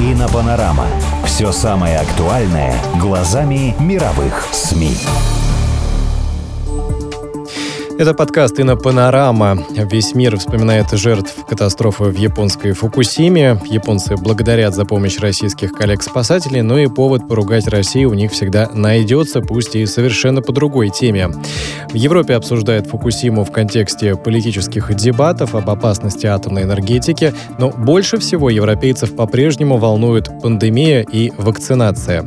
Инопанорама. Все самое актуальное глазами мировых СМИ. Это подкаст «Инопанорама». Весь мир вспоминает жертв катастрофы в японской Фукусиме. Японцы благодарят за помощь российских коллег-спасателей, но и повод поругать Россию у них всегда найдется, пусть и совершенно по другой теме. В Европе обсуждают Фукусиму в контексте политических дебатов об опасности атомной энергетики, но больше всего европейцев по-прежнему волнует пандемия и вакцинация.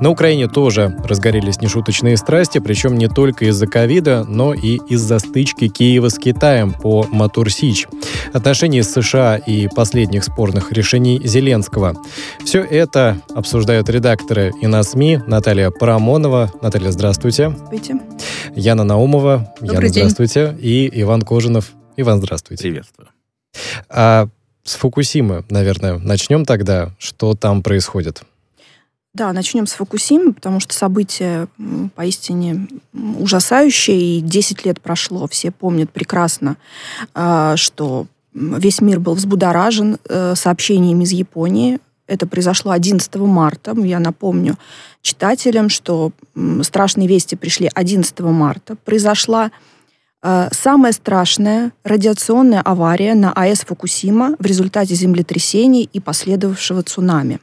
На Украине тоже разгорелись нешуточные страсти, причем не только из-за ковида, но и из-за стычки Киева с Китаем по Матур-Сич, отношений с США и последних спорных решений Зеленского. Все это обсуждают редакторы и на СМИ Наталья Парамонова. Наталья, здравствуйте. Здравствуйте. Яна Наумова. Яна, Добрый день. здравствуйте. И Иван Кожинов. Иван, здравствуйте. Приветствую. А с Фукусимы, наверное, начнем тогда. Что там происходит? Да, начнем с Фукусимы, потому что событие поистине ужасающее, и 10 лет прошло. Все помнят прекрасно, а, что весь мир был взбудоражен э, сообщениями из Японии. Это произошло 11 марта. Я напомню читателям, что страшные вести пришли 11 марта. Произошла э, самая страшная радиационная авария на АЭС Фукусима в результате землетрясений и последовавшего цунами.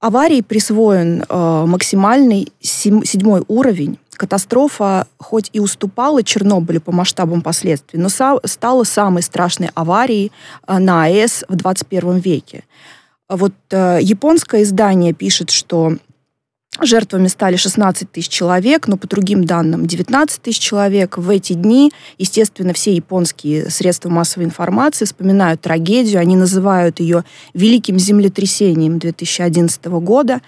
Аварии присвоен э, максимальный сем- седьмой уровень. Катастрофа хоть и уступала Чернобылю по масштабам последствий, но са- стала самой страшной аварией э, на АЭС в 21 веке. Вот э, японское издание пишет, что жертвами стали 16 тысяч человек, но по другим данным 19 тысяч человек. В эти дни, естественно, все японские средства массовой информации вспоминают трагедию, они называют ее великим землетрясением 2011 года.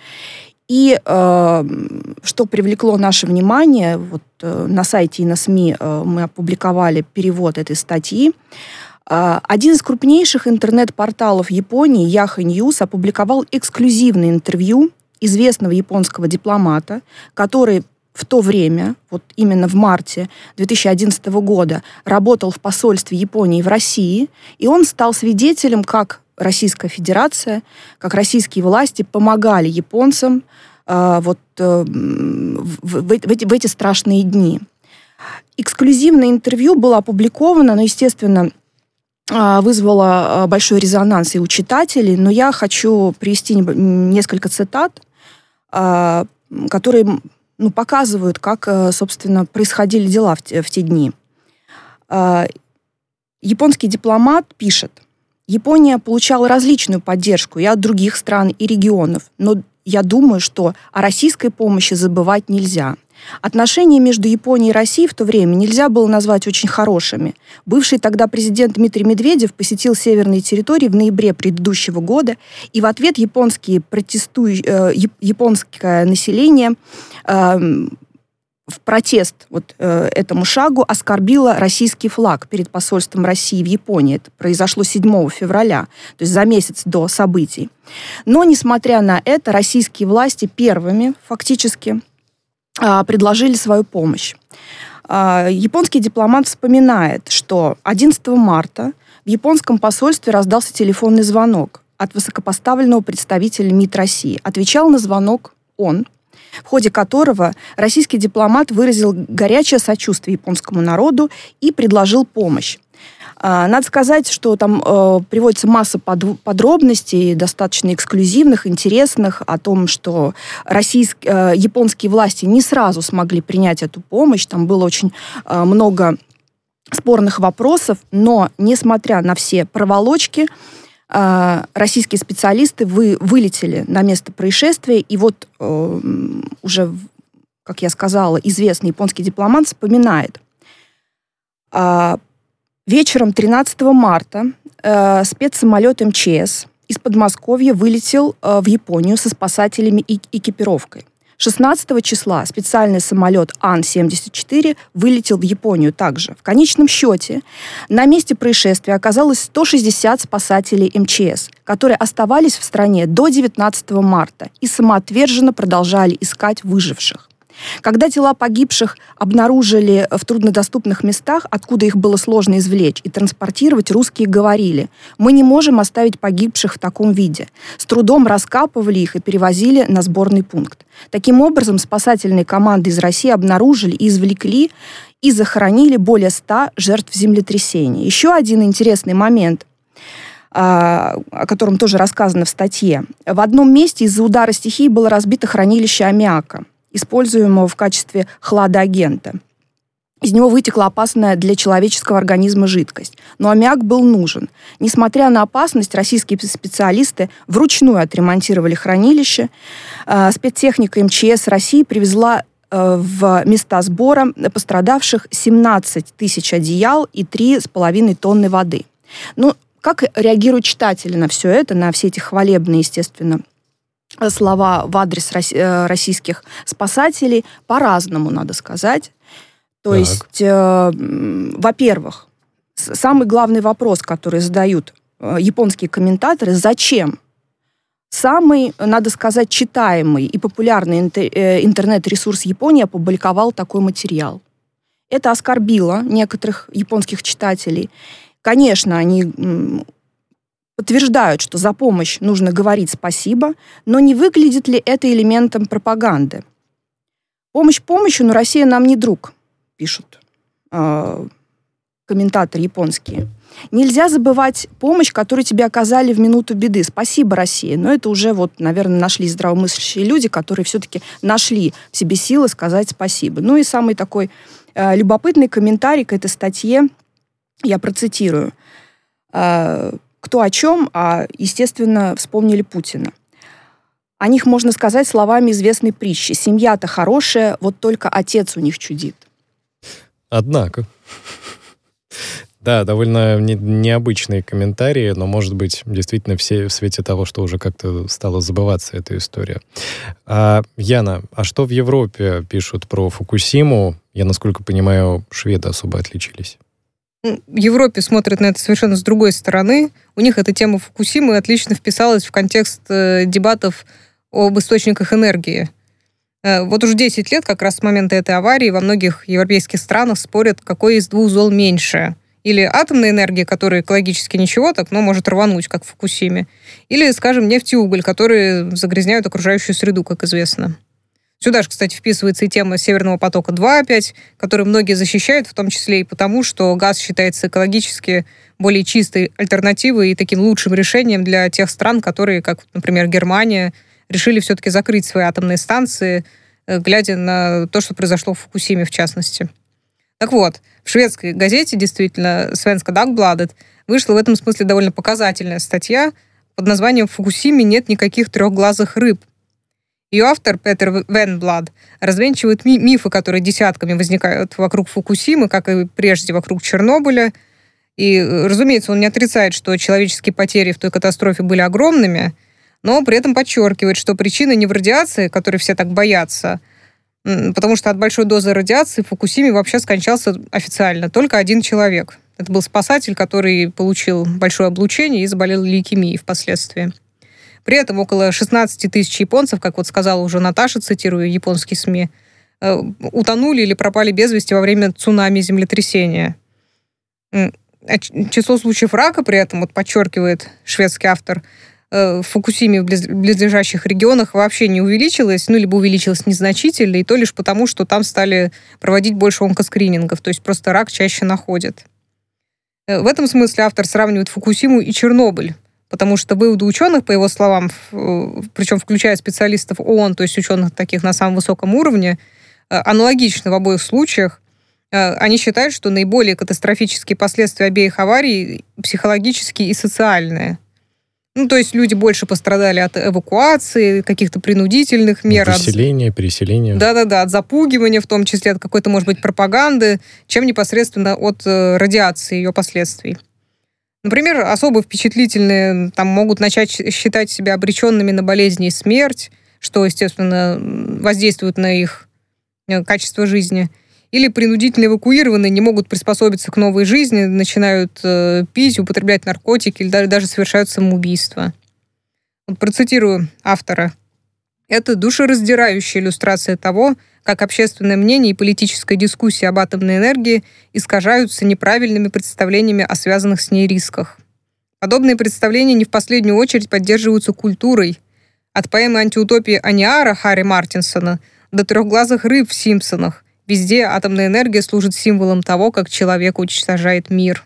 И э, что привлекло наше внимание, вот э, на сайте и на СМИ э, мы опубликовали перевод этой статьи. Э, Один из крупнейших интернет-порталов Японии, Yahoo News, опубликовал эксклюзивное интервью известного японского дипломата, который в то время, вот именно в марте 2011 года, работал в посольстве Японии в России, и он стал свидетелем, как Российская Федерация, как российские власти помогали японцам э, вот, э, в, в эти- в эти, страшные дни. Эксклюзивное интервью было опубликовано, но, естественно, а, вызвало а, большой резонанс и у читателей, но я хочу привести несколько цитат, которые м, ну, показывают, как, э, собственно, происходили дела в те, в те дни. А, Японский дипломат пишет, Япония получала различную поддержку и от других стран, и регионов, но я думаю, что о российской помощи забывать нельзя. Отношения между Японией и Россией в то время нельзя было назвать очень хорошими. Бывший тогда президент Дмитрий Медведев посетил северные территории в ноябре предыдущего года, и в ответ японские протестуй... э, яп- японское население эм, в протест вот э, этому шагу оскорбило российский флаг перед посольством России в Японии. Это произошло 7 февраля, то есть за месяц до событий. Но, несмотря на это, российские власти первыми фактически предложили свою помощь. А, Японский дипломат вспоминает, что 11 марта в японском посольстве раздался телефонный звонок от высокопоставленного представителя МИД России. Отвечал на звонок он, в ходе которого российский дипломат выразил горячее сочувствие японскому народу и предложил помощь. А, Надо сказать, что там э, приводится масса подв- подробностей, достаточно эксклюзивных, интересных, о том, что российск- э, японские власти не сразу смогли принять эту помощь. Там было очень э, много спорных вопросов, но, несмотря на все проволочки, э, российские специалисты вы, вылетели на место происшествия, и вот э, уже, как я сказала, известный японский дипломат вспоминает. Вечером 13 марта э, спецсамолет МЧС из Подмосковья вылетел э, в Японию со спасателями и экипировкой. 16 числа специальный самолет Ан-74 вылетел в Японию также. В конечном счете на месте происшествия оказалось 160 спасателей МЧС, которые оставались в стране до 19 марта и самоотверженно продолжали искать выживших. Когда тела погибших обнаружили в труднодоступных местах, откуда их было сложно извлечь и транспортировать, русские говорили, мы не можем оставить погибших в таком виде. С трудом раскапывали их и перевозили на сборный пункт. Таким образом, спасательные команды из России обнаружили и извлекли и захоронили более 100 жертв землетрясения. Еще один интересный момент а, о котором тоже рассказано в статье. В одном месте из-за удара стихии было разбито хранилище аммиака используемого в качестве хладоагента. Из него вытекла опасная для человеческого организма жидкость. Но аммиак был нужен. Несмотря на опасность, российские специалисты вручную отремонтировали хранилище. А, спецтехника МЧС России привезла э, в места сбора пострадавших 17 тысяч одеял и 3,5 тонны воды. Ну, как реагируют читатели на все это, на все эти хвалебные, естественно, слова в адрес э, российских спасателей по-разному, надо сказать. То так. есть, э, во-первых, самый главный вопрос, который задают э, японские комментаторы, зачем самый, надо сказать, читаемый и популярный э, интернет-ресурс Японии опубликовал такой материал. Это оскорбило некоторых японских читателей. Конечно, они подтверждают, что за помощь нужно говорить спасибо, но не выглядит ли это элементом пропаганды? Помощь помощью, но Россия нам не друг, пишут э, комментаторы японские. Нельзя забывать помощь, которую тебе оказали в минуту беды. Спасибо, Россия. Но это уже, вот, наверное, нашли здравомыслящие люди, которые все-таки нашли в себе силы сказать спасибо. Ну и самый такой э, любопытный комментарий к этой статье, я процитирую. Э, кто о чем, а, естественно, вспомнили Путина. О них можно сказать словами известной притчи. Семья-то хорошая, вот только отец у них чудит. Однако. Да, довольно не, необычные комментарии, но, может быть, действительно все в свете того, что уже как-то стала забываться эта история. А, Яна, а что в Европе пишут про Фукусиму? Я, насколько понимаю, шведы особо отличились. В Европе смотрят на это совершенно с другой стороны. У них эта тема Фукусимы отлично вписалась в контекст э, дебатов об источниках энергии. Э, вот уже 10 лет, как раз с момента этой аварии, во многих европейских странах спорят, какой из двух зол меньше. Или атомная энергия, которая экологически ничего так, но может рвануть, как в Фукусиме. Или, скажем, нефть и уголь, которые загрязняют окружающую среду, как известно. Сюда же, кстати, вписывается и тема Северного потока-2 опять, который многие защищают, в том числе и потому, что газ считается экологически более чистой альтернативой и таким лучшим решением для тех стран, которые, как, например, Германия, решили все-таки закрыть свои атомные станции, э, глядя на то, что произошло в Фукусиме, в частности. Так вот, в шведской газете, действительно, Свенска Dagbladet, вышла в этом смысле довольно показательная статья под названием «В Фукусиме нет никаких трехглазых рыб», ее автор, Петер Венблад, развенчивает ми- мифы, которые десятками возникают вокруг Фукусимы, как и прежде вокруг Чернобыля. И, разумеется, он не отрицает, что человеческие потери в той катастрофе были огромными, но при этом подчеркивает, что причина не в радиации, которой все так боятся, потому что от большой дозы радиации в Фукусиме вообще скончался официально только один человек. Это был спасатель, который получил большое облучение и заболел лейкемией впоследствии. При этом около 16 тысяч японцев, как вот сказала уже Наташа, цитирую японские СМИ, э, утонули или пропали без вести во время цунами землетрясения. А число случаев рака при этом, вот подчеркивает шведский автор, э, в Фукусиме в близлежащих регионах вообще не увеличилось, ну, либо увеличилось незначительно, и то лишь потому, что там стали проводить больше онкоскринингов, то есть просто рак чаще находят. Э, в этом смысле автор сравнивает Фукусиму и Чернобыль, потому что выводы ученых, по его словам, причем включая специалистов ООН, то есть ученых таких на самом высоком уровне, э, аналогичны в обоих случаях. Э, они считают, что наиболее катастрофические последствия обеих аварий психологические и социальные. Ну, то есть люди больше пострадали от эвакуации, каких-то принудительных мер. Выселения, от... переселения. Да-да-да, от запугивания, в том числе от какой-то, может быть, пропаганды, чем непосредственно от э, радиации ее последствий. Например, особо впечатлительные там могут начать считать себя обреченными на болезни и смерть, что, естественно, воздействует на их э, качество жизни. Или принудительно эвакуированные не могут приспособиться к новой жизни, начинают э, пить, употреблять наркотики или даже, совершают самоубийство. Вот процитирую автора. Это душераздирающая иллюстрация того, как общественное мнение и политическая дискуссия об атомной энергии искажаются неправильными представлениями о связанных с ней рисках. Подобные представления не в последнюю очередь поддерживаются культурой. От поэмы антиутопии Аниара Харри Мартинсона до трехглазых рыб в «Симпсонах» везде атомная энергия служит символом того, как человек уничтожает мир.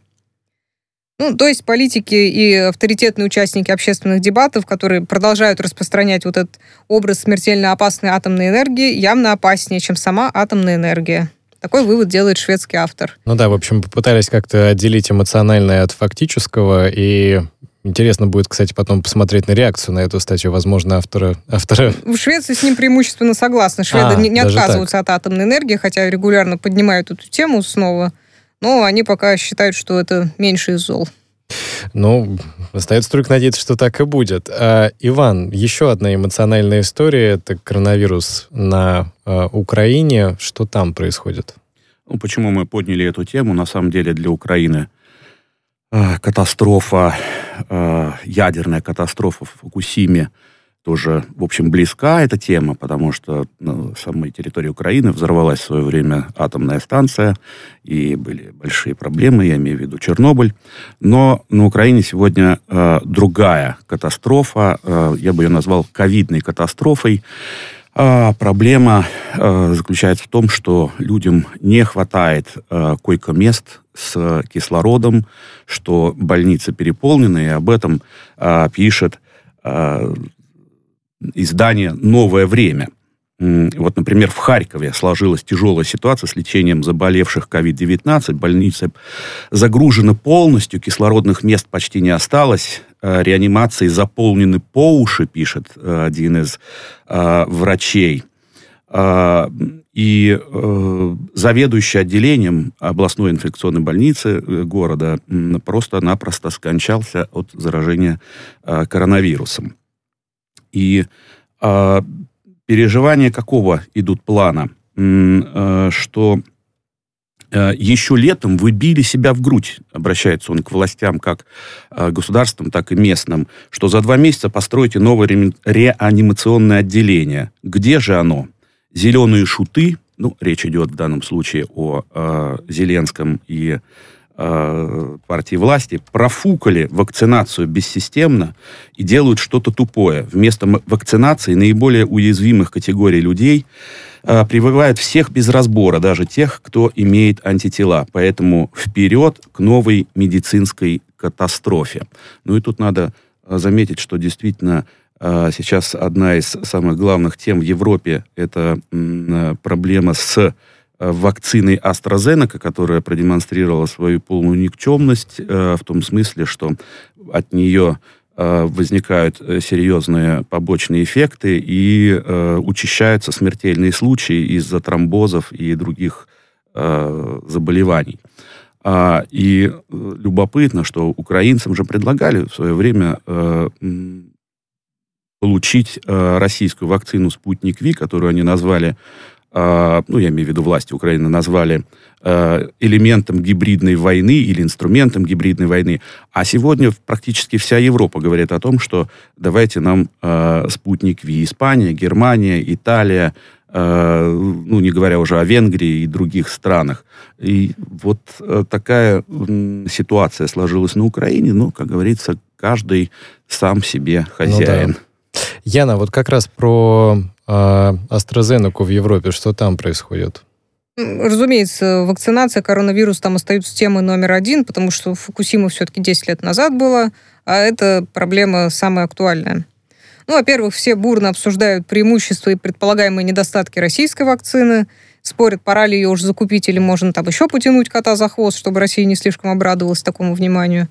Ну, то есть политики и авторитетные участники общественных дебатов, которые продолжают распространять вот этот образ смертельно опасной атомной энергии, явно опаснее, чем сама атомная энергия. Такой вывод делает шведский автор. Ну да, в общем, попытались как-то отделить эмоциональное от фактического, и Интересно будет, кстати, потом посмотреть на реакцию на эту статью, возможно, автора... автора... В Швеции с ним преимущественно согласны. Шведы а, не, не отказываются так. от атомной энергии, хотя регулярно поднимают эту тему снова. Но они пока считают, что это меньше из зол. Ну, остается только надеяться, что так и будет. А, Иван, еще одна эмоциональная история. Это коронавирус на а, Украине. Что там происходит? Ну, почему мы подняли эту тему? На самом деле для Украины а, катастрофа, а, ядерная катастрофа в Фукусиме – тоже, в общем, близка эта тема, потому что на самой территории Украины взорвалась в свое время атомная станция, и были большие проблемы, я имею в виду Чернобыль. Но на Украине сегодня э, другая катастрофа, э, я бы ее назвал ковидной катастрофой. А проблема э, заключается в том, что людям не хватает э, койко-мест с кислородом, что больницы переполнены, и об этом э, пишет э, издание «Новое время». Вот, например, в Харькове сложилась тяжелая ситуация с лечением заболевших COVID-19. Больница загружена полностью, кислородных мест почти не осталось. Э, реанимации заполнены по уши, пишет э, один из э, врачей. И заведующий отделением областной инфекционной больницы города просто-напросто скончался от заражения коронавирусом. И э, переживания какого идут плана? Э, что э, еще летом вы били себя в грудь, обращается он к властям, как э, государственным, так и местным, что за два месяца построите новое ре реанимационное отделение. Где же оно? Зеленые шуты, ну, речь идет в данном случае о э, Зеленском и Э, партии власти профукали вакцинацию бессистемно и делают что-то тупое. Вместо вакцинации наиболее уязвимых категорий людей э, прививают всех без разбора, даже тех, кто имеет антитела. Поэтому вперед к новой медицинской катастрофе. Ну и тут надо э, заметить, что действительно сейчас одна из самых главных тем в Европе это проблема с Э, вакциной AstraZeneca, которая продемонстрировала свою полную никчемность э, в том смысле, что от нее э, возникают серьезные побочные эффекты и учащаются смертельные случаи из-за тромбозов и других заболеваний. А, и любопытно, что украинцам же предлагали в свое время получить российскую вакцину «Спутник Ви», которую они назвали ну, я имею в виду власти Украины, назвали а, элементом гибридной войны или инструментом гибридной войны. А сегодня практически вся Европа говорит о том, что давайте нам э, спутник Ви. Испания, Германия, Италия, ну, не говоря уже о Венгрии и других странах. И вот такая ситуация сложилась на Украине. Ну, как говорится, каждый сам себе хозяин. Ну, да. Яна, вот как раз про а AstraZeneca в Европе, что там происходит? Разумеется, вакцинация, коронавирус там остаются темой номер один, потому что Фукусима все-таки 10 лет назад была, а эта проблема самая актуальная. Ну, во-первых, все бурно обсуждают преимущества и предполагаемые недостатки российской вакцины, спорят, пора ли ее уже закупить или можно там еще потянуть кота за хвост, чтобы Россия не слишком обрадовалась такому вниманию.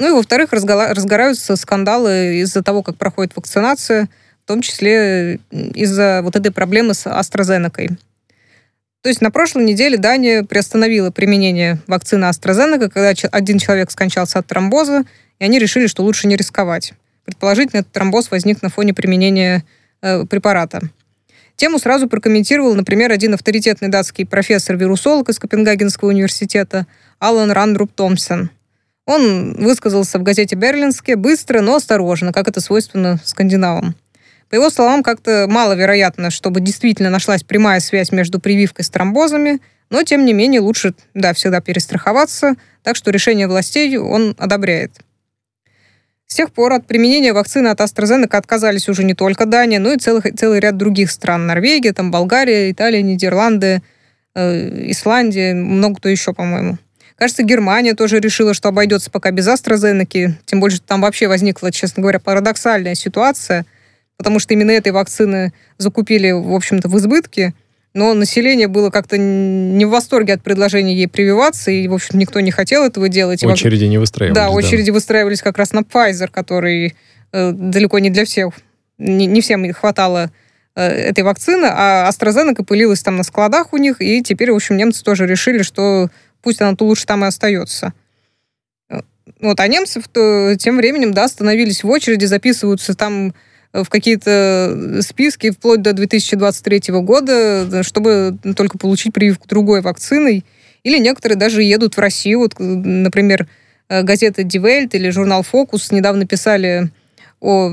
Ну и, во-вторых, разгораются скандалы из-за того, как проходит вакцинация – том числе из-за вот этой проблемы с AstraZeneca. То есть на прошлой неделе Дания приостановила применение вакцины AstraZeneca, когда один человек скончался от тромбоза, и они решили, что лучше не рисковать. Предположительно, этот тромбоз возник на фоне применения э, препарата. Тему сразу прокомментировал, например, один авторитетный датский профессор-вирусолог из Копенгагенского университета Алан Рандруп Томпсон. Он высказался в газете «Берлинске» быстро, но осторожно, как это свойственно скандинавам. По его словам, как-то маловероятно, чтобы действительно нашлась прямая связь между прививкой с тромбозами, но, тем не менее, лучше, да, всегда перестраховаться, так что решение властей он одобряет. С тех пор от применения вакцины от AstraZeneca отказались уже не только Дания, но и целый, целый ряд других стран. Норвегия, там Болгария, Италия, Нидерланды, э, Исландия, много кто еще, по-моему. Кажется, Германия тоже решила, что обойдется пока без AstraZeneca, тем более, что там вообще возникла, честно говоря, парадоксальная ситуация, потому что именно этой вакцины закупили, в общем-то, в избытке, но население было как-то не в восторге от предложения ей прививаться, и, в общем, никто не хотел этого делать. Очереди не выстраивались. Да, очереди да. выстраивались как раз на Pfizer, который э, далеко не для всех, не, не всем хватало э, этой вакцины, а AstraZeneca пылилась там на складах у них, и теперь, в общем, немцы тоже решили, что пусть она-то лучше там и остается. Э, вот, а немцы то, тем временем, да, становились в очереди, записываются там в какие-то списки вплоть до 2023 года, чтобы только получить прививку другой вакциной. Или некоторые даже едут в Россию. Вот, например, газета Welt или журнал Focus недавно писали о,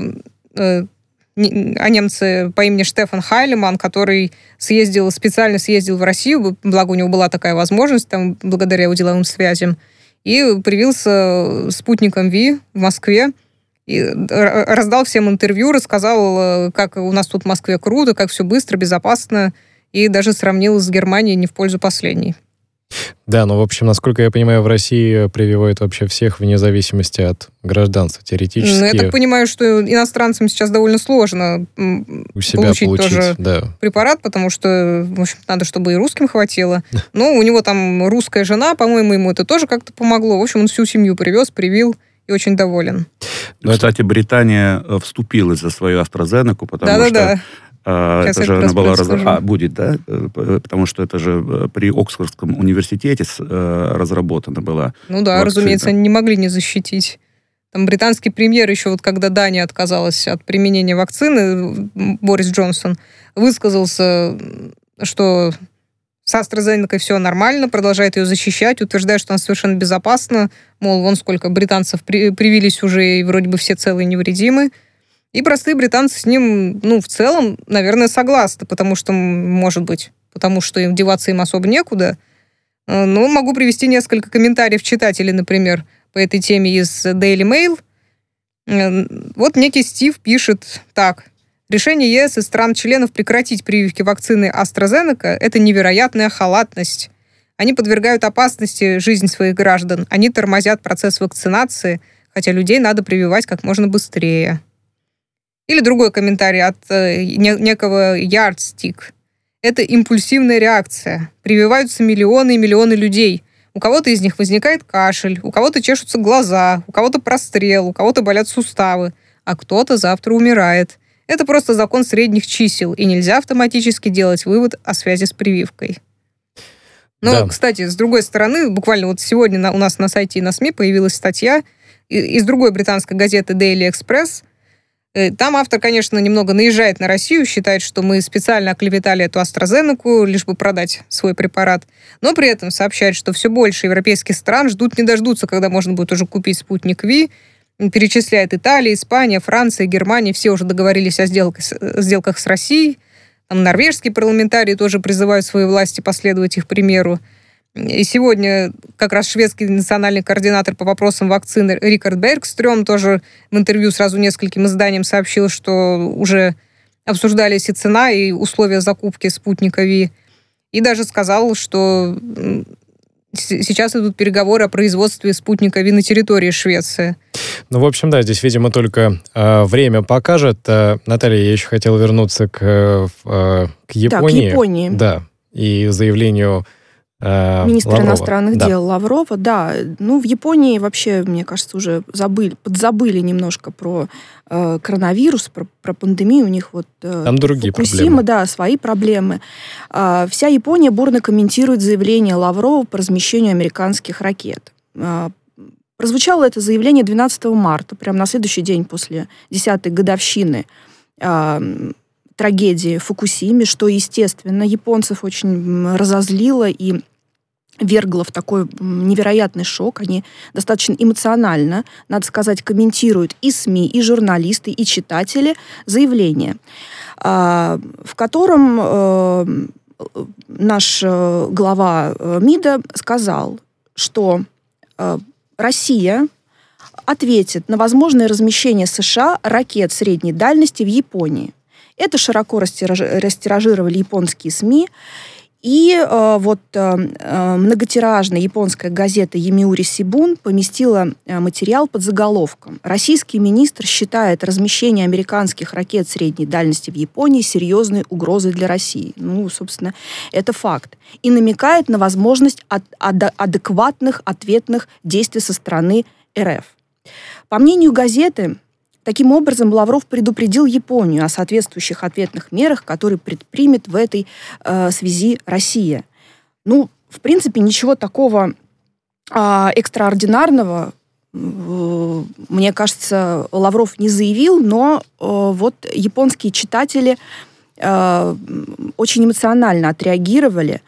э, о немце по имени Штефан Хайлеман, который съездил, специально съездил в Россию, благо у него была такая возможность, там, благодаря его деловым связям, и привился спутником Ви в Москве и раздал всем интервью, рассказал, э, как у нас тут в Москве круто, как все быстро, безопасно, и даже сравнил с Германией не в пользу последней. Да, но, в общем, насколько я понимаю, в России прививают вообще всех вне зависимости от гражданства, теоретически. Ну, я так понимаю, что иностранцам сейчас довольно сложно у себя получить, получить тоже да. препарат, потому что, в общем, надо, чтобы и русским хватило. Но у него там русская жена, по-моему, ему это тоже как-то помогло. В общем, он всю семью привез, привил и очень доволен. Ну, кстати, Британия э, вступилась за свою AstraZeneca, потому да, что да, да. Сейчас это же она была раз... а, будет, да, э, потому что это же э, при Оксфордском университете разработана была. Ну да, вакцина. разумеется, они не могли не защитить. Там британский премьер еще вот когда Дания отказалась от применения вакцины, Борис Джонсон высказался, что с AstraZeneca все нормально, продолжает ее защищать, утверждает, что она совершенно безопасна. Мол, вон сколько британцев при, привились уже, и вроде бы все целые и невредимы. И простые британцы с ним, ну, в целом, наверное, согласны, потому что, может быть, потому что им деваться им особо некуда. Э, но могу привести несколько комментариев читателей, например, по этой теме из Daily Mail. Э, вот некий Стив пишет так. Решение ЕС и стран-членов прекратить прививки вакцины AstraZeneca – это невероятная халатность. Они подвергают опасности жизнь своих граждан. Они тормозят процесс вакцинации, хотя людей надо прививать как можно быстрее. Или другой комментарий от э, некого Yardstick. Это импульсивная реакция. Прививаются миллионы и миллионы людей. У кого-то из них возникает кашель, у кого-то чешутся глаза, у кого-то прострел, у кого-то болят суставы, а кто-то завтра умирает – это просто закон средних чисел, и нельзя автоматически делать вывод о связи с прививкой. Но, да. кстати, с другой стороны, буквально вот сегодня на, у нас на сайте и на СМИ появилась статья из другой британской газеты Daily Express. Э, там автор, конечно, немного наезжает на Россию, считает, что мы специально оклеветали эту AstraZeneca, лишь бы продать свой препарат. Но при этом сообщает, что все больше европейских стран ждут не дождутся, когда можно будет уже купить спутник Ви, перечисляет Италия, Испания, Франция, Германия, все уже договорились о сделках, сделках с Россией. Там норвежские парламентарии тоже призывают свои власти последовать их примеру. И сегодня как раз шведский национальный координатор по вопросам вакцины Рикард Бергстрём тоже в интервью сразу нескольким изданиям сообщил, что уже обсуждались и цена, и условия закупки спутника Ви. И даже сказал, что сейчас идут переговоры о производстве спутника Ви на территории Швеции. Ну, в общем, да, здесь, видимо, только э, время покажет. Э, Наталья, я еще хотел вернуться к, э, к Японии. Да, к Японии. Да, и заявлению э, Министр Лаврова. иностранных да. дел Лаврова, да. Ну, в Японии вообще, мне кажется, уже забыли, подзабыли немножко про э, коронавирус, про, про пандемию. У них вот э, Там другие Фукусима, проблемы. да, свои проблемы. Э, вся Япония бурно комментирует заявление Лаврова по размещению американских ракет. Э, прозвучало это заявление 12 марта, прямо на следующий день после 10-й годовщины э, трагедии в Фукусиме, что, естественно, японцев очень разозлило и вергло в такой невероятный шок. Они достаточно эмоционально, надо сказать, комментируют и СМИ, и журналисты, и читатели заявление, а, в котором э, наш э, глава э, МИДа сказал, что Россия ответит на возможное размещение США ракет средней дальности в Японии. Это широко растираж- растиражировали японские СМИ. И э, вот э, э, многотиражная японская газета Емиури Сибун поместила э, материал под заголовком «Российский министр считает размещение американских ракет средней дальности в Японии серьезной угрозой для России». Ну, собственно, это факт. И намекает на возможность ад- ад- адекватных ответных действий со стороны РФ. По мнению газеты, Таким образом, Лавров предупредил Японию о соответствующих ответных мерах, которые предпримет в этой э, связи Россия. Ну, в принципе, ничего такого э, экстраординарного, э, мне кажется, Лавров не заявил, но э, вот японские читатели э, очень эмоционально отреагировали.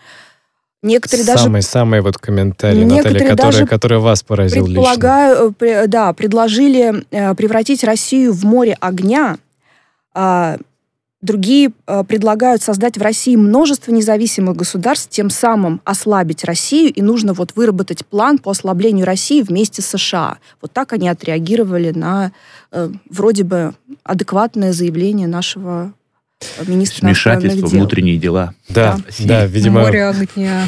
Некоторые даже Самый-самый вот комментарий, Некоторые Наталья, который, даже который вас поразил лично. Предполагаю, э, пре- да, предложили э, превратить Россию в море огня. А, Другие э, предлагают создать в России множество независимых государств, тем самым ослабить Россию, и нужно вот выработать план по ослаблению России вместе с США. Вот так они отреагировали на э, вроде бы адекватное заявление нашего министра Вмешательство внутренние дела. Да, России. да, видимо, Море огня.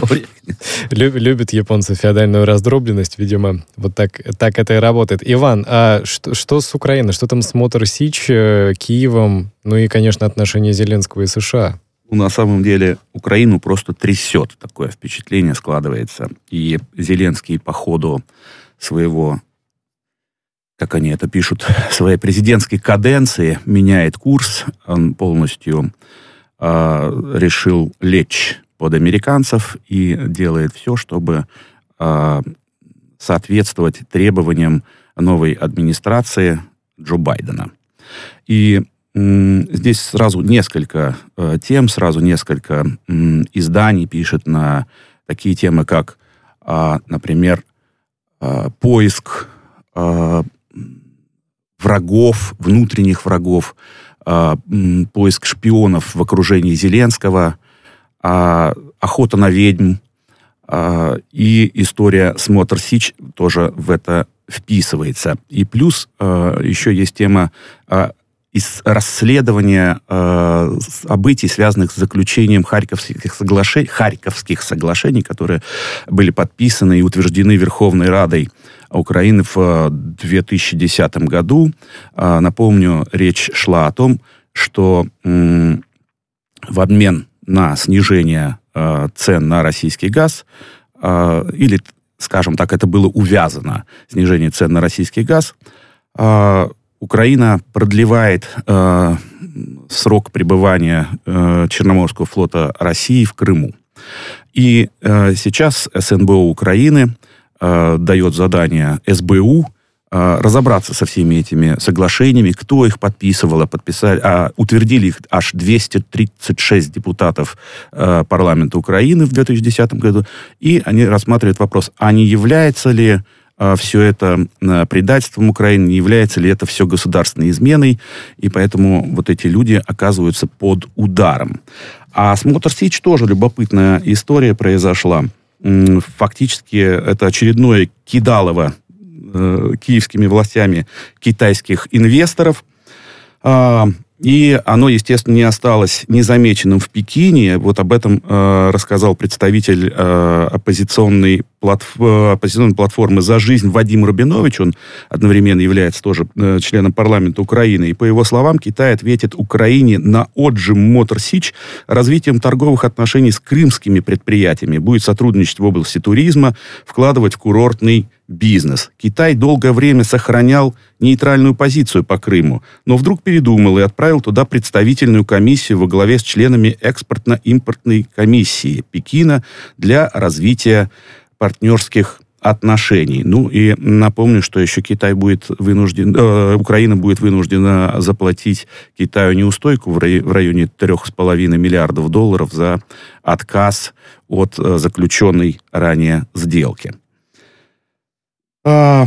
Лю- любят японцы феодальную раздробленность, видимо, вот так, так это и работает. Иван, а что, что с Украиной? Что там с Мотор Сич, э, Киевом, ну и, конечно, отношения Зеленского и США? Ну, на самом деле Украину просто трясет, такое впечатление складывается. И Зеленский по ходу своего, как они это пишут, своей президентской каденции меняет курс. Он полностью э, решил лечь под американцев и делает все, чтобы э, соответствовать требованиям новой администрации Джо Байдена. И здесь сразу несколько э, тем, сразу несколько м, изданий пишет на такие темы, как, а, например, поиск врагов, внутренних врагов, а, поиск шпионов в окружении Зеленского, а, охота на ведьм а, и история с Мотор Сич тоже в это вписывается. И плюс еще есть тема а, из расследования э, событий, связанных с заключением Харьковских соглашений, Харьковских соглашений, которые были подписаны и утверждены Верховной Радой Украины в э, 2010 году. А, напомню, речь шла о том, что в обмен на снижение э, цен на российский газ, э, или, скажем так, это было увязано, снижение цен на российский газ, э, Украина продлевает э, срок пребывания э, Черноморского флота России в Крыму. И э, сейчас СНБО Украины э, дает задание СБУ э, разобраться со всеми этими соглашениями, кто их подписывал, а подписали, а утвердили их аж 236 депутатов э, парламента Украины в 2010 году, и они рассматривают вопрос, а не является ли э, все это э, предательством Украины, не является ли это все государственной изменой, и поэтому вот эти люди оказываются под ударом. А с Сич тоже любопытная история произошла. Фактически это очередное кидалово э, киевскими властями китайских инвесторов. И оно, естественно, не осталось незамеченным в Пекине. Вот об этом э, рассказал представитель э, оппозиционной, платф- э, оппозиционной платформы «За жизнь» Вадим Рубинович. Он одновременно является тоже э, членом парламента Украины. И по его словам, Китай ответит Украине на отжим Мотор Сич развитием торговых отношений с крымскими предприятиями. Будет сотрудничать в области туризма, вкладывать в курортный бизнес. Китай долгое время сохранял нейтральную позицию по Крыму, но вдруг передумал и отправил туда представительную комиссию во главе с членами экспортно-импортной комиссии Пекина для развития партнерских отношений. Ну и напомню, что еще Китай будет вынужден, э, Украина будет вынуждена заплатить Китаю неустойку в, рай, в районе 3,5 миллиардов долларов за отказ от э, заключенной ранее сделки. А,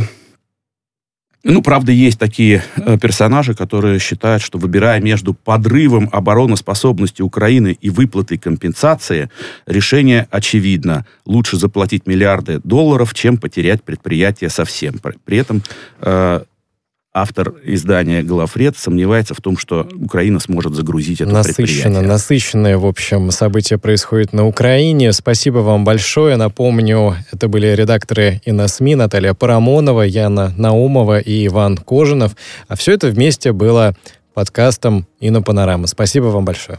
ну, правда, есть такие э, персонажи, которые считают, что выбирая между подрывом обороноспособности Украины и выплатой компенсации, решение очевидно. Лучше заплатить миллиарды долларов, чем потерять предприятие совсем. При этом э, автор издания «Главред» сомневается в том, что Украина сможет загрузить это Насыщенно, предприятие. насыщенное, в общем, события происходят на Украине. Спасибо вам большое. Напомню, это были редакторы ИНОСМИ Наталья Парамонова, Яна Наумова и Иван Кожинов. А все это вместе было подкастом «Инопанорама». Спасибо вам большое.